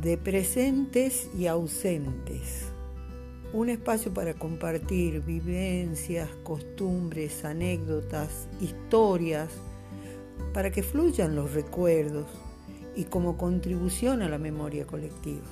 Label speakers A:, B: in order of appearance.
A: de presentes y ausentes. Un espacio para compartir vivencias, costumbres, anécdotas, historias, para que fluyan los recuerdos y como contribución a la memoria colectiva.